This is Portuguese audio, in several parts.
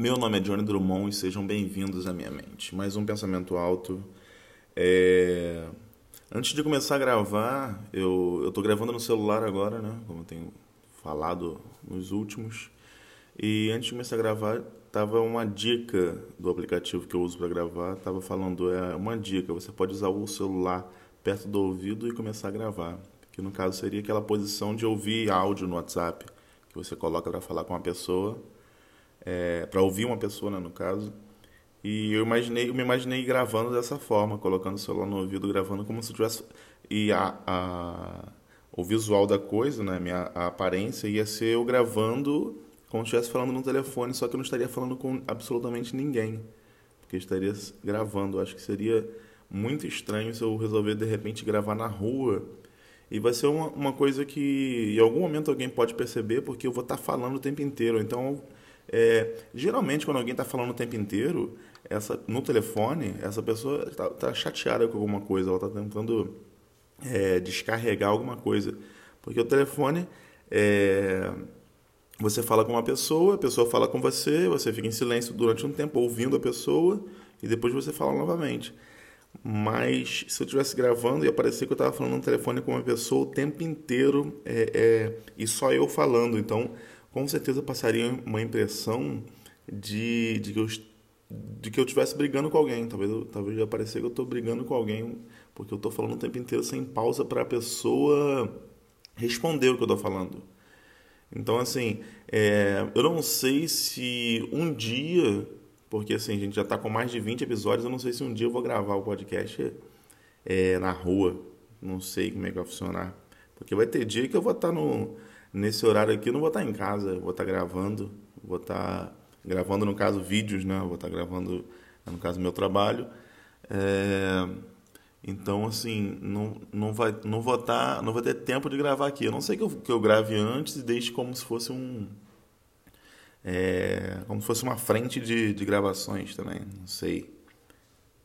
Meu nome é Johnny Drummond e sejam bem-vindos à minha mente. Mais um pensamento alto. É... Antes de começar a gravar, eu estou gravando no celular agora, né? Como eu tenho falado nos últimos. E antes de começar a gravar, tava uma dica do aplicativo que eu uso para gravar. Tava falando, é uma dica, você pode usar o celular perto do ouvido e começar a gravar. Que no caso seria aquela posição de ouvir áudio no WhatsApp, que você coloca para falar com uma pessoa é, para ouvir uma pessoa, né, no caso. E eu imaginei, eu me imaginei gravando dessa forma, colocando o celular no ouvido, gravando como se tivesse e a, a o visual da coisa, né, minha a aparência ia ser eu gravando como se estivesse falando no telefone, só que eu não estaria falando com absolutamente ninguém, porque eu estaria gravando. Acho que seria muito estranho se eu resolver de repente gravar na rua. E vai ser uma, uma coisa que em algum momento alguém pode perceber, porque eu vou estar falando o tempo inteiro. Então é, geralmente, quando alguém está falando o tempo inteiro, essa, no telefone, essa pessoa está tá chateada com alguma coisa, ela está tentando é, descarregar alguma coisa. Porque o telefone, é, você fala com uma pessoa, a pessoa fala com você, você fica em silêncio durante um tempo ouvindo a pessoa e depois você fala novamente. Mas se eu estivesse gravando e aparecer que eu estava falando no telefone com uma pessoa o tempo inteiro é, é, e só eu falando, então com certeza passaria uma impressão de, de, que, eu, de que eu estivesse brigando com alguém. Talvez, talvez já que eu estou brigando com alguém, porque eu estou falando o tempo inteiro sem pausa para a pessoa responder o que eu estou falando. Então, assim, é, eu não sei se um dia, porque assim, a gente já está com mais de 20 episódios, eu não sei se um dia eu vou gravar o podcast é, na rua. Não sei como é que vai funcionar. Porque vai ter dia que eu vou estar tá no nesse horário aqui eu não vou estar em casa, vou estar gravando, vou estar gravando, no caso, vídeos, né? Vou estar gravando, no caso, meu trabalho. É... Então, assim, não, não, vai, não, vou estar, não vou ter tempo de gravar aqui. Eu não sei que eu, que eu grave antes e deixe como se fosse um. É, como se fosse uma frente de, de gravações também, não sei.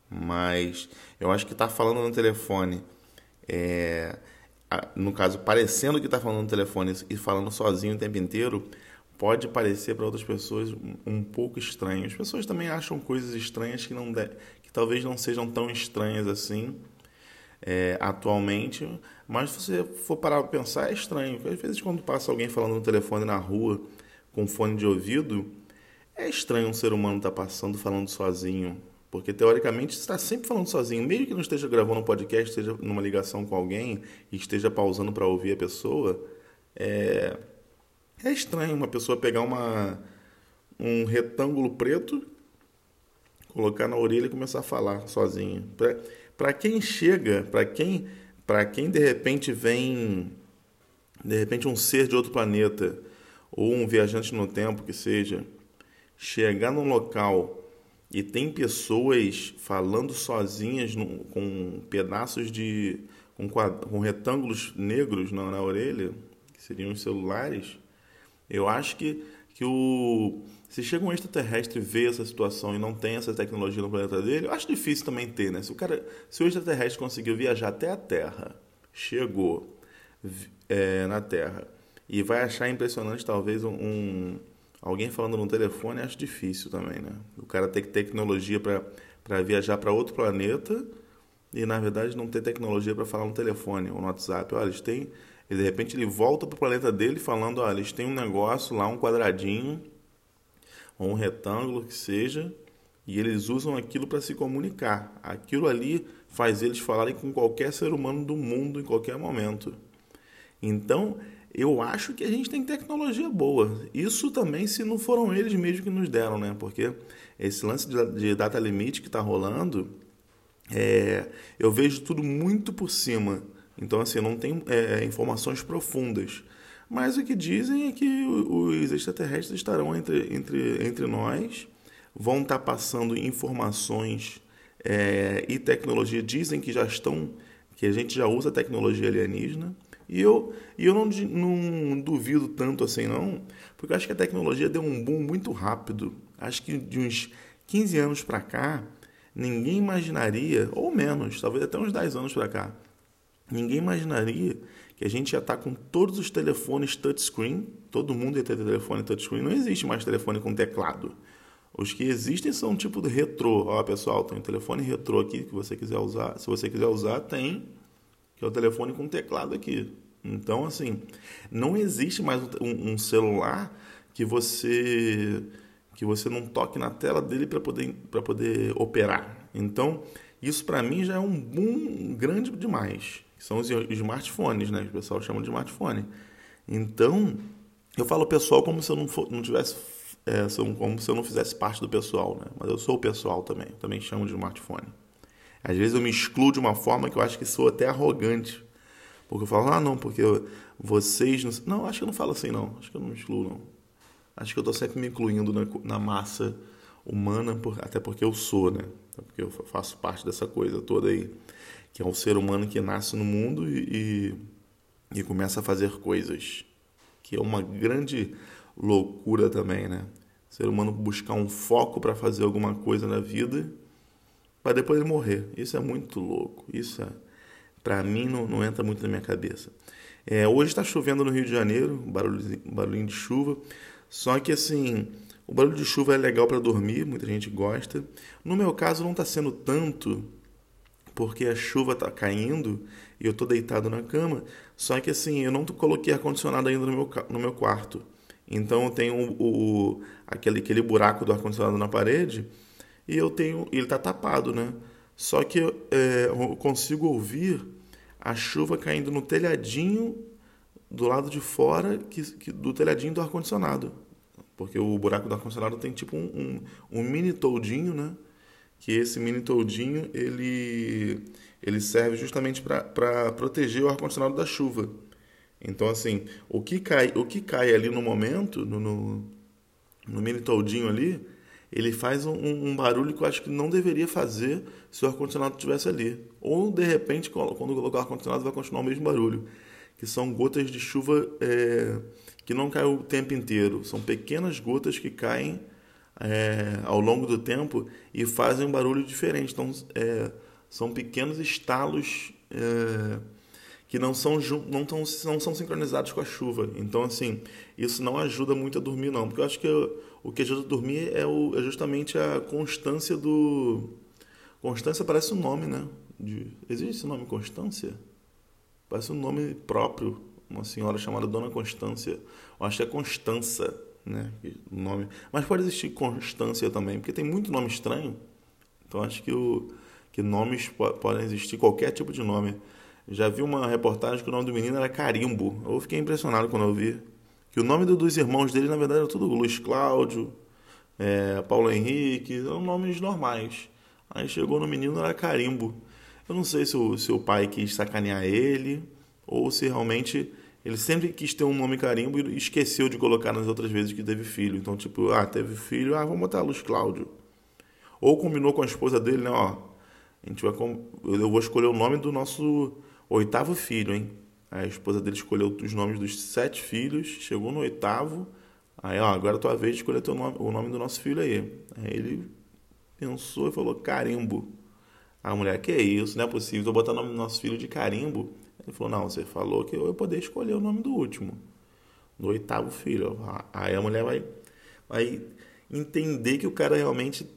Mas eu acho que tá falando no telefone é, no caso, parecendo que está falando no telefone e falando sozinho o tempo inteiro, pode parecer para outras pessoas um pouco estranho. As pessoas também acham coisas estranhas que, não de, que talvez não sejam tão estranhas assim é, atualmente, mas se você for parar para pensar, é estranho. Às vezes, quando passa alguém falando no telefone na rua com fone de ouvido, é estranho um ser humano estar tá passando falando sozinho. Porque teoricamente está sempre falando sozinho, mesmo que não esteja gravando um podcast, esteja numa ligação com alguém e esteja pausando para ouvir a pessoa, é, é estranho uma pessoa pegar uma, um retângulo preto, colocar na orelha e começar a falar sozinho. Para quem chega, para quem, para quem de repente vem, de repente um ser de outro planeta ou um viajante no tempo que seja, chegar num local e tem pessoas falando sozinhas no, com pedaços de. Com, com retângulos negros na, na, orelha, que seriam os celulares. Eu acho que, que o. Se chega um extraterrestre e vê essa situação e não tem essa tecnologia no planeta dele, eu acho difícil também ter, né? Se o, cara, se o extraterrestre conseguiu viajar até a Terra, chegou é, na Terra, e vai achar impressionante talvez um Alguém falando no telefone acho difícil também, né? O cara tem que ter tecnologia para viajar para outro planeta e, na verdade, não ter tecnologia para falar no telefone ou no WhatsApp. Olha, eles têm. E de repente ele volta para o planeta dele falando: olha, eles têm um negócio lá, um quadradinho ou um retângulo que seja, e eles usam aquilo para se comunicar. Aquilo ali faz eles falarem com qualquer ser humano do mundo em qualquer momento. Então, eu acho que a gente tem tecnologia boa. Isso também se não foram eles mesmos que nos deram, né? Porque esse lance de data limite que está rolando, é, eu vejo tudo muito por cima. Então, assim, não tem é, informações profundas. Mas o que dizem é que os extraterrestres estarão entre, entre, entre nós, vão estar tá passando informações é, e tecnologia. Dizem que já estão, que a gente já usa tecnologia alienígena. E eu, e eu não, não duvido tanto assim, não, porque eu acho que a tecnologia deu um boom muito rápido. Acho que de uns 15 anos para cá, ninguém imaginaria, ou menos, talvez até uns 10 anos para cá, ninguém imaginaria que a gente ia estar tá com todos os telefones touchscreen, todo mundo ia ter telefone touchscreen, não existe mais telefone com teclado. Os que existem são tipo de retrô. Ó, pessoal, tem um telefone retrô aqui que você quiser usar. Se você quiser usar, tem. Que é o telefone com teclado aqui. Então, assim, não existe mais um, um celular que você que você não toque na tela dele para poder, poder operar. Então, isso para mim já é um boom grande demais. São os smartphones, né? O pessoal chama de smartphone. Então, eu falo pessoal como se eu não, for, não tivesse é, como se eu não fizesse parte do pessoal, né? Mas eu sou o pessoal também, também chamo de smartphone. Às vezes eu me excluo de uma forma que eu acho que sou até arrogante. Porque eu falo, ah, não, porque vocês. Não, não acho que eu não falo assim, não. Acho que eu não me excluo, não. Acho que eu estou sempre me incluindo na, na massa humana, por, até porque eu sou, né? Porque eu faço parte dessa coisa toda aí. Que é um ser humano que nasce no mundo e, e, e começa a fazer coisas. Que é uma grande loucura também, né? Ser humano buscar um foco para fazer alguma coisa na vida para depois ele morrer. Isso é muito louco. Isso é, para mim não, não, entra muito na minha cabeça. É, hoje está chovendo no Rio de Janeiro, barulho, barulhinho de chuva. Só que assim, o barulho de chuva é legal para dormir, muita gente gosta. No meu caso não está sendo tanto, porque a chuva está caindo e eu estou deitado na cama. Só que assim, eu não coloquei ar condicionado ainda no meu, no meu quarto. Então eu tenho o, o aquele, aquele buraco do ar-condicionado na parede e eu tenho. Ele está tapado, né? Só que é, eu consigo ouvir a chuva caindo no telhadinho do lado de fora que, que do telhadinho do ar-condicionado. Porque o buraco do ar-condicionado tem tipo um, um, um, mini toldinho, né? Que esse mini toldinho ele, ele serve justamente para proteger o ar-condicionado da chuva. Então, assim, o que cai, o que cai ali no momento, no, no, no mini toldinho ali, ele faz um, um, barulho que eu acho que não deveria fazer se o ar-condicionado estivesse ali. Ou, de repente, quando colocar o ar-condicionado, vai continuar o mesmo barulho. Que são gotas de chuva é, que não caem o tempo inteiro. São pequenas gotas que caem é, ao longo do tempo e fazem um barulho diferente. Então, é, são pequenos estalos é, que não são, não, tão, não são sincronizados com a chuva. Então, assim, isso não ajuda muito a dormir, não. Porque eu acho que o que ajuda a dormir é, o, é justamente a constância do. Constância parece um nome, né? De, existe esse nome Constância? Parece um nome próprio. Uma senhora chamada Dona Constância. Eu acho que é Constança, né? O nome. Mas pode existir Constância também, porque tem muito nome estranho. Então acho que, o, que nomes podem existir, qualquer tipo de nome. Já vi uma reportagem que o nome do menino era Carimbo. Eu fiquei impressionado quando eu vi. Que o nome dos irmãos dele, na verdade, era tudo Luiz Cláudio, é, Paulo Henrique, eram nomes normais. Aí chegou no menino, era Carimbo. Eu não sei se o, se o pai quis sacanear ele, ou se realmente ele sempre quis ter um nome carimbo e esqueceu de colocar nas outras vezes que teve filho. Então, tipo, ah, teve filho, ah, vamos botar Luiz Cláudio. Ou combinou com a esposa dele, né, ó, a gente vai eu vou escolher o nome do nosso Oitavo filho, hein? A esposa dele escolheu os nomes dos sete filhos, chegou no oitavo. Aí, ó, agora é tua vez de escolher teu nome, o nome do nosso filho aí. Aí ele pensou e falou: Carimbo. A mulher, que isso, não é possível, vou botar o nome do nosso filho de Carimbo. Ele falou: Não, você falou que eu ia poder escolher o nome do último, do oitavo filho. Aí a mulher vai, vai entender que o cara realmente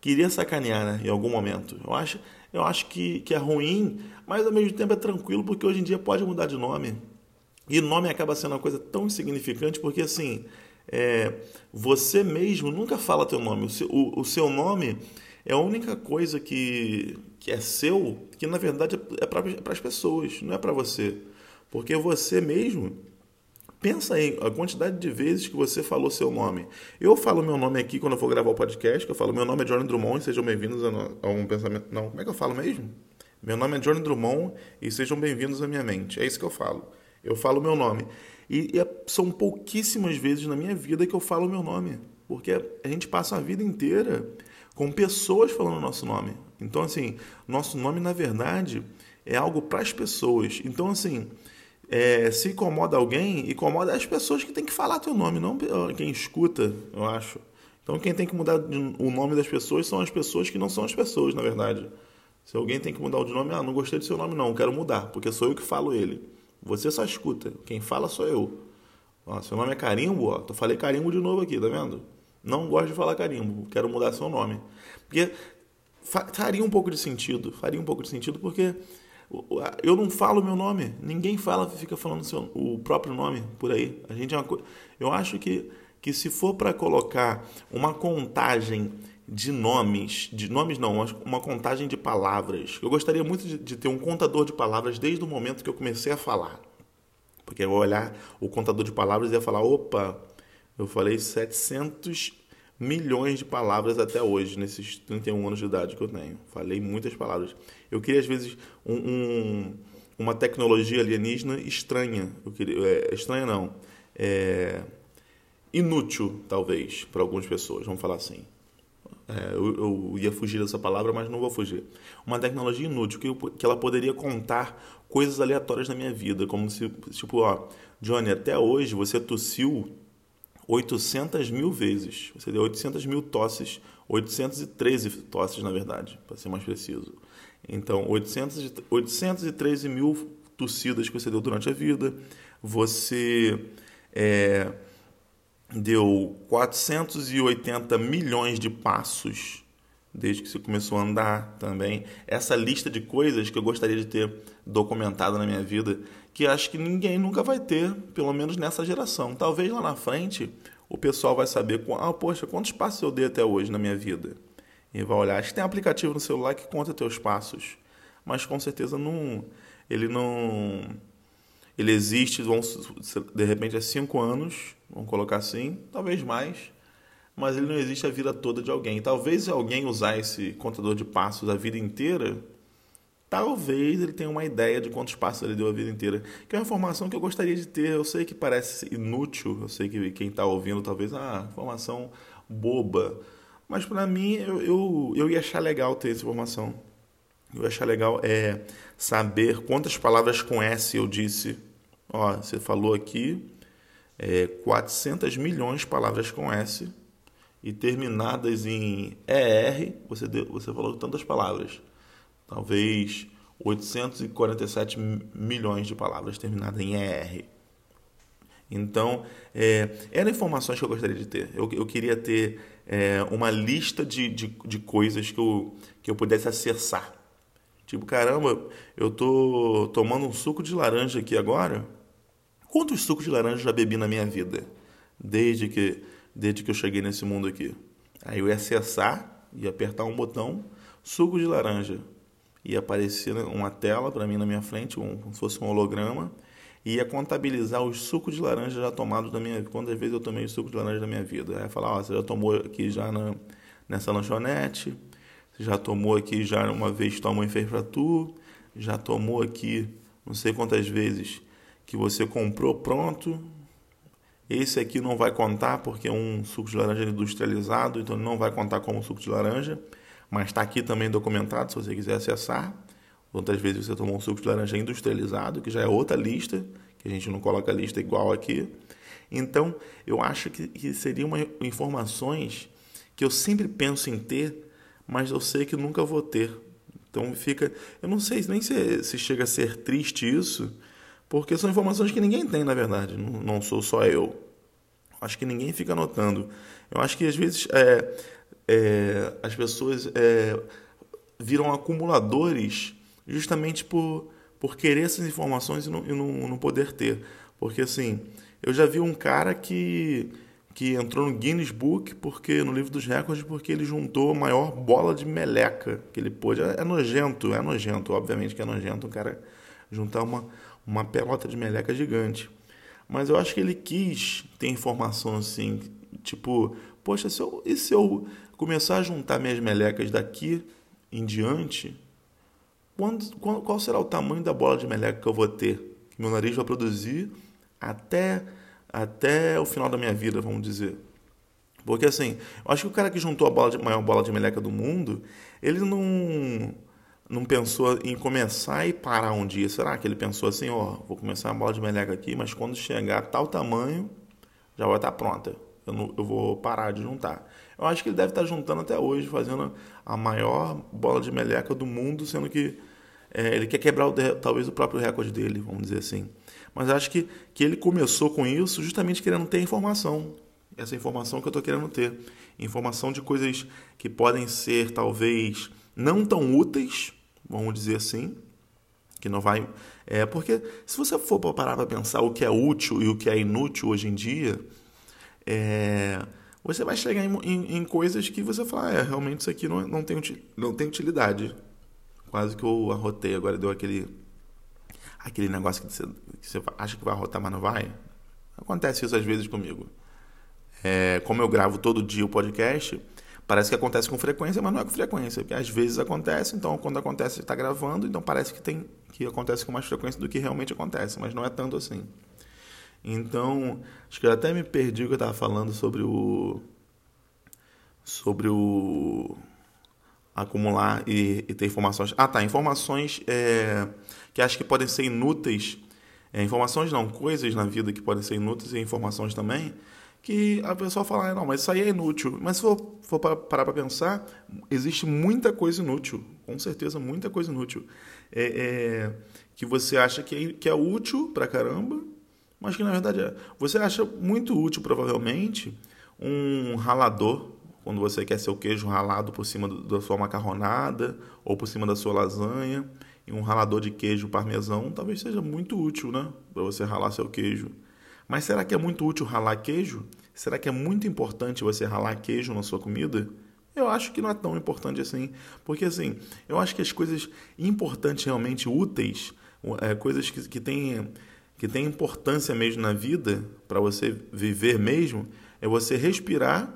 queria sacanear, né, em algum momento. Eu acho, eu acho que, que é ruim, mas ao mesmo tempo é tranquilo, porque hoje em dia pode mudar de nome. E nome acaba sendo uma coisa tão insignificante, porque assim, é, você mesmo nunca fala teu nome. O seu, o, o seu, nome é a única coisa que, que é seu, que na verdade é para as pessoas, não é para você. Porque você mesmo Pensa aí a quantidade de vezes que você falou seu nome. Eu falo meu nome aqui quando eu for gravar o podcast, eu falo meu nome é Johnny Drummond e sejam bem-vindos a, um pensamento. Não, como é que eu falo mesmo? Meu nome é Johnny Drummond e sejam bem-vindos à minha mente. É isso que eu falo. Eu falo meu nome. E, e é, são pouquíssimas vezes na minha vida que eu falo meu nome. Porque a gente passa a vida inteira com pessoas falando nosso nome. Então, assim, nosso nome, na verdade, é algo para as pessoas. Então, assim, é, se incomoda alguém, incomoda as pessoas que têm que falar teu nome, não quem escuta, eu acho. Então quem tem que mudar o nome das pessoas são as pessoas que não são as pessoas, na verdade. Se alguém tem que mudar o de nome, ah, não gostei do seu nome não, quero mudar, porque sou eu que falo ele. Você só escuta, quem fala sou eu. Ó, seu nome é Carimbo, ó, eu falei Carimbo de novo aqui, tá vendo? Não gosto de falar carimbo, quero mudar seu nome. Porque faria um pouco de sentido, faria um pouco de sentido porque eu não falo meu nome, ninguém fala, fica falando seu, o próprio nome por aí. A gente é uma, eu acho que, que se for para colocar uma contagem de nomes, de nomes não, uma contagem de palavras. Eu gostaria muito de, de, ter um contador de palavras desde o momento que eu comecei a falar. Porque eu vou olhar o contador de palavras e ia falar, opa, eu falei 700 milhões de palavras até hoje, nesses 31 anos de idade que eu tenho. Falei muitas palavras. Eu queria, às vezes, um, um, uma tecnologia alienígena estranha. Eu queria, é, estranha não. É, inútil, talvez, para algumas pessoas, vamos falar assim. É, eu, eu, ia fugir dessa palavra, mas não vou fugir. Uma tecnologia inútil, que, que ela poderia contar coisas aleatórias na minha vida, como se, tipo, ó, Johnny, até hoje você tossiu 800 mil vezes. Você deu 800 mil tosses, 813 tosses, na verdade, para ser mais preciso. Então, 800, 813 mil tossidas que você deu durante a vida. Você é, deu 480 milhões de passos desde que você começou a andar também. Essa lista de coisas que eu gostaria de ter documentado na minha vida que acho que ninguém nunca vai ter, pelo menos nessa geração. Talvez lá na frente o pessoal vai saber, ah, poxa, quantos passos eu dei até hoje na minha vida? E vai olhar, acho que tem aplicativo no celular que conta teus passos, mas com certeza não, ele não, ele existe, vão, de repente há cinco anos, vamos colocar assim, talvez mais, mas ele não existe a vida toda de alguém. Talvez alguém usar esse contador de passos a vida inteira, talvez ele tenha uma ideia de quantos passos ele deu a vida inteira. Que é uma informação que eu gostaria de ter. Eu sei que parece inútil, eu sei que quem está ouvindo talvez, ah, informação boba. Mas para mim, eu, eu, eu ia achar legal ter essa informação. Eu ia achar legal é, saber quantas palavras com S eu disse. Ó, você falou aqui é, 400 milhões de palavras com S e terminadas em ER, você, deu, você falou tantas palavras talvez 847 milhões de palavras terminadas em ER. Então, é, eram informações que eu gostaria de ter. Eu, eu queria ter é, uma lista de, de, de, coisas que eu, que eu pudesse acessar. Tipo, caramba, eu tô tomando um suco de laranja aqui agora. Quantos sucos de laranja eu já bebi na minha vida? Desde que, desde que eu cheguei nesse mundo aqui. Aí eu ia acessar, ia apertar um botão, suco de laranja ia aparecer uma tela para mim na minha frente, um, como se fosse um holograma, e ia contabilizar os sucos de laranja já tomados da minha vida, quantas vezes eu tomei suco de laranja da minha vida. Aí ia falar, ó, você já tomou aqui já na, nessa lanchonete, você já tomou aqui já uma vez tua mãe fez para tu, já tomou aqui não sei quantas vezes que você comprou pronto. Esse aqui não vai contar porque é um suco de laranja industrializado, então não vai contar como suco de laranja mas está aqui também documentado, se você quiser acessar. Outras vezes você tomou um suco de laranja industrializado, que já é outra lista, que a gente não coloca a lista igual aqui. Então, eu acho que, que seriam informações que eu sempre penso em ter, mas eu sei que nunca vou ter. Então fica. Eu não sei nem se, se chega a ser triste isso, porque são informações que ninguém tem, na verdade. Não, não sou só eu. Acho que ninguém fica anotando. Eu acho que às vezes é, é, as pessoas é, viram acumuladores justamente por, por querer essas informações e não, e não, não poder ter. Porque assim, eu já vi um cara que que entrou no Guinness Book porque no livro dos recordes porque ele juntou a maior bola de meleca que ele pôde. É, é nojento, é nojento, obviamente que é nojento o cara juntar uma, uma pelota de meleca gigante. Mas eu acho que ele quis ter informação assim, tipo, poxa, se eu, e se eu começar a juntar minhas melecas daqui em diante, quando, qual, qual será o tamanho da bola de meleca que eu vou ter? Que meu nariz vai produzir até, até o final da minha vida, vamos dizer. Porque assim, eu acho que o cara que juntou a bola de, maior bola de meleca do mundo, ele não, não pensou em começar e parar um dia. Será que ele pensou assim, ó, vou começar a bola de meleca aqui, mas quando chegar a tal tamanho, já vai estar pronta. Eu, não, eu vou parar de juntar. Eu acho que ele deve estar juntando até hoje, fazendo a maior bola de meleca do mundo, sendo que é, ele quer quebrar o, talvez o próprio recorde dele, vamos dizer assim. Mas acho que, que ele começou com isso justamente querendo ter informação. essa informação que eu estou querendo ter. Informação de coisas que podem ser, talvez, não tão úteis, vamos dizer assim, que não vai. É, porque se você for parar para pensar o que é útil e o que é inútil hoje em dia, é, você vai chegar em, em, em, coisas que você fala, é, realmente isso aqui não, não, tem, não tem utilidade. Quase que eu arrotei agora, deu aquele aquele negócio que você, que você acha que vai arrotar, mas não vai. Acontece isso às vezes comigo. É, como eu gravo todo dia o podcast, parece que acontece com frequência, mas não é com frequência, porque às vezes acontece, então quando acontece está gravando, então parece que tem que acontece com mais frequência do que realmente acontece, mas não é tanto assim. Então, acho que eu até me perdi o que eu estava falando sobre o sobre o acumular e, e ter informações. Ah, tá, informações é, que acho que podem ser inúteis. É, informações não, coisas na vida que podem ser inúteis e informações também que a pessoa fala, ah, não, mas isso aí é inútil. Mas se for, for parar para pensar, existe muita coisa inútil, com certeza muita coisa inútil, é, é, que você acha que é, que é útil para caramba, mas que na verdade é. Você acha muito útil, provavelmente, um ralador, quando você quer seu queijo ralado por cima da sua macarronada ou por cima da sua lasanha, e um ralador de queijo parmesão talvez seja muito útil, né? Para você ralar seu queijo. Mas será que é muito útil ralar queijo? Será que é muito importante você ralar queijo na sua comida? Eu acho que não é tão importante assim. Porque, assim, eu acho que as coisas importantes, realmente úteis, é, coisas que, que, têm, que têm importância mesmo na vida, para você viver mesmo, é você respirar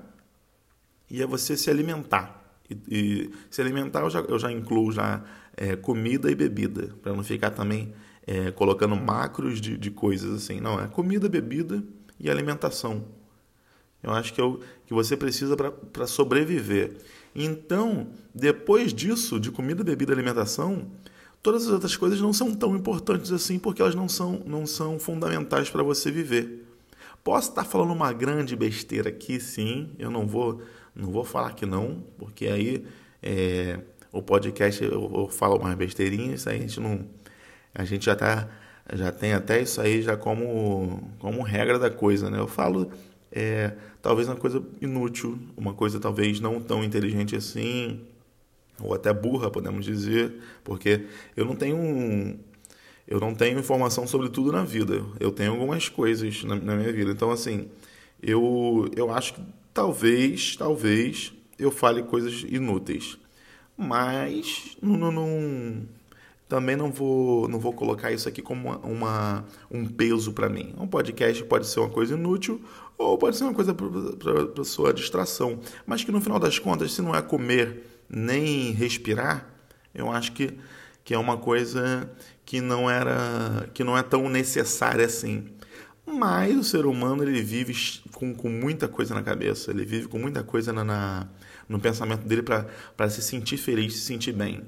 e é você se alimentar. E, e se alimentar eu já, eu já incluo já, é, comida e bebida, para não ficar também é, colocando macros de, de coisas assim. Não, é comida, bebida e alimentação. Eu acho que, é o, que você precisa para sobreviver. Então, depois disso, de comida, bebida e alimentação, todas as outras coisas não são tão importantes assim porque elas não são, não são fundamentais para você viver. Posso estar falando uma grande besteira aqui, sim. Eu não vou, não vou falar que não, porque aí é, o podcast eu, eu falo mais besteirinhas, aí a gente não a gente já tá já tem até isso aí já como como regra da coisa, né? Eu falo é, talvez uma coisa inútil, uma coisa talvez não tão inteligente assim, ou até burra, podemos dizer, porque eu não tenho eu não tenho informação sobre tudo na vida. Eu tenho algumas coisas na, na minha vida. Então assim, eu eu acho que talvez, talvez eu fale coisas inúteis. Mas não, não, também não vou, não vou colocar isso aqui como uma, uma um peso para mim. Um podcast pode ser uma coisa inútil ou pode ser uma coisa para sua distração. Mas que no final das contas, se não é comer nem respirar, eu acho que, que é uma coisa que não era que não é tão necessária assim. Mas o ser humano ele vive com, com muita coisa na cabeça, ele vive com muita coisa na, na no pensamento dele para se sentir feliz, se sentir bem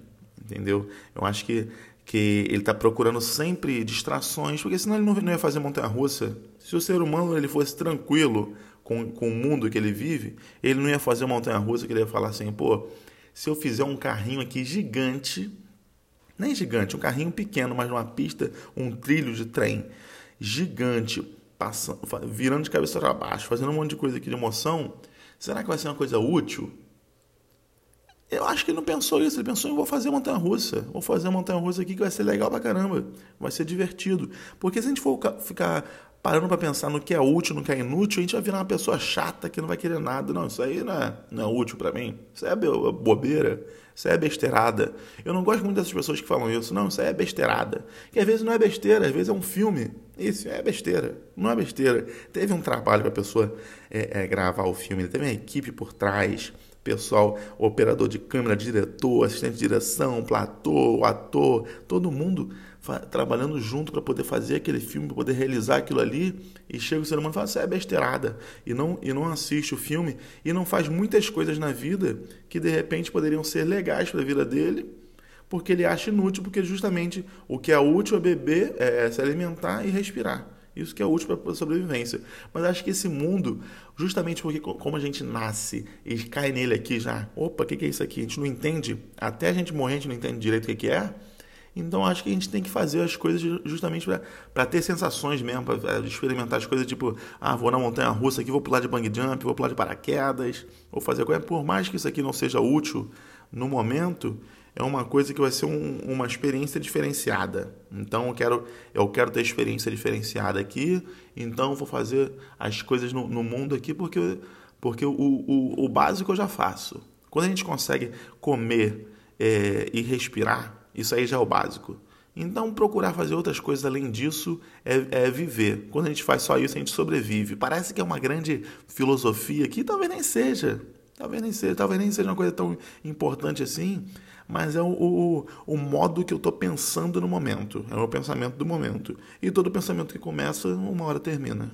entendeu? Eu acho que, que ele está procurando sempre distrações, porque senão ele não, não ia fazer montanha-russa. Se o ser humano ele fosse tranquilo com, com o mundo que ele vive, ele não ia fazer montanha-russa, que ele ia falar assim, pô, se eu fizer um carrinho aqui gigante, nem gigante, um carrinho pequeno, mas numa pista, um trilho de trem gigante, passando, virando de cabeça para baixo, fazendo um monte de coisa aqui de emoção, será que vai ser uma coisa útil? Eu acho que ele não pensou isso, ele pensou em vou fazer montanha russa, vou fazer montanha russa aqui que vai ser legal pra caramba, vai ser divertido. Porque se a gente for ficar parando para pensar no que é útil, no que é inútil, a gente vai virar uma pessoa chata que não vai querer nada. Não, isso aí não é, não é útil para mim, isso é bobeira, isso é besteirada. Eu não gosto muito dessas pessoas que falam isso, não, isso é besteirada. Que às vezes não é besteira, às vezes é um filme. Isso é besteira, não é besteira. Teve um trabalho para a pessoa é, é, gravar o filme, teve uma equipe por trás pessoal, operador de câmera, diretor, assistente de direção, platô, ator, todo mundo trabalhando junto para poder fazer aquele filme, para poder realizar aquilo ali. E chega o ser humano e fala: Isso é besteirada. E não, e não assiste o filme e não faz muitas coisas na vida que de repente poderiam ser legais para a vida dele, porque ele acha inútil, porque justamente o que é útil é beber, é se alimentar e respirar. Isso que é útil para a sobrevivência. Mas acho que esse mundo, justamente porque como a gente nasce e cai nele aqui já, opa, o que, que é isso aqui? A gente não entende, até a gente morrer a gente não entende direito o que, que é. Então acho que a gente tem que fazer as coisas justamente para ter sensações mesmo, para experimentar as coisas tipo, ah, vou na montanha russa aqui, vou pular de bang jump, vou pular de paraquedas, vou fazer coisa. Por mais que isso aqui não seja útil no momento, é uma coisa que vai ser um, uma experiência diferenciada. Então eu quero, eu quero ter experiência diferenciada aqui, então vou fazer as coisas no, no mundo aqui porque, porque o, o, o básico eu já faço. Quando a gente consegue comer é, e respirar, isso aí já é o básico. Então, procurar fazer outras coisas além disso é, é, viver. Quando a gente faz só isso, a gente sobrevive. Parece que é uma grande filosofia que talvez nem seja. Talvez nem seja, talvez nem seja uma coisa tão importante assim, mas é o, o, o modo que eu estou pensando no momento. É o pensamento do momento. E todo pensamento que começa, uma hora termina.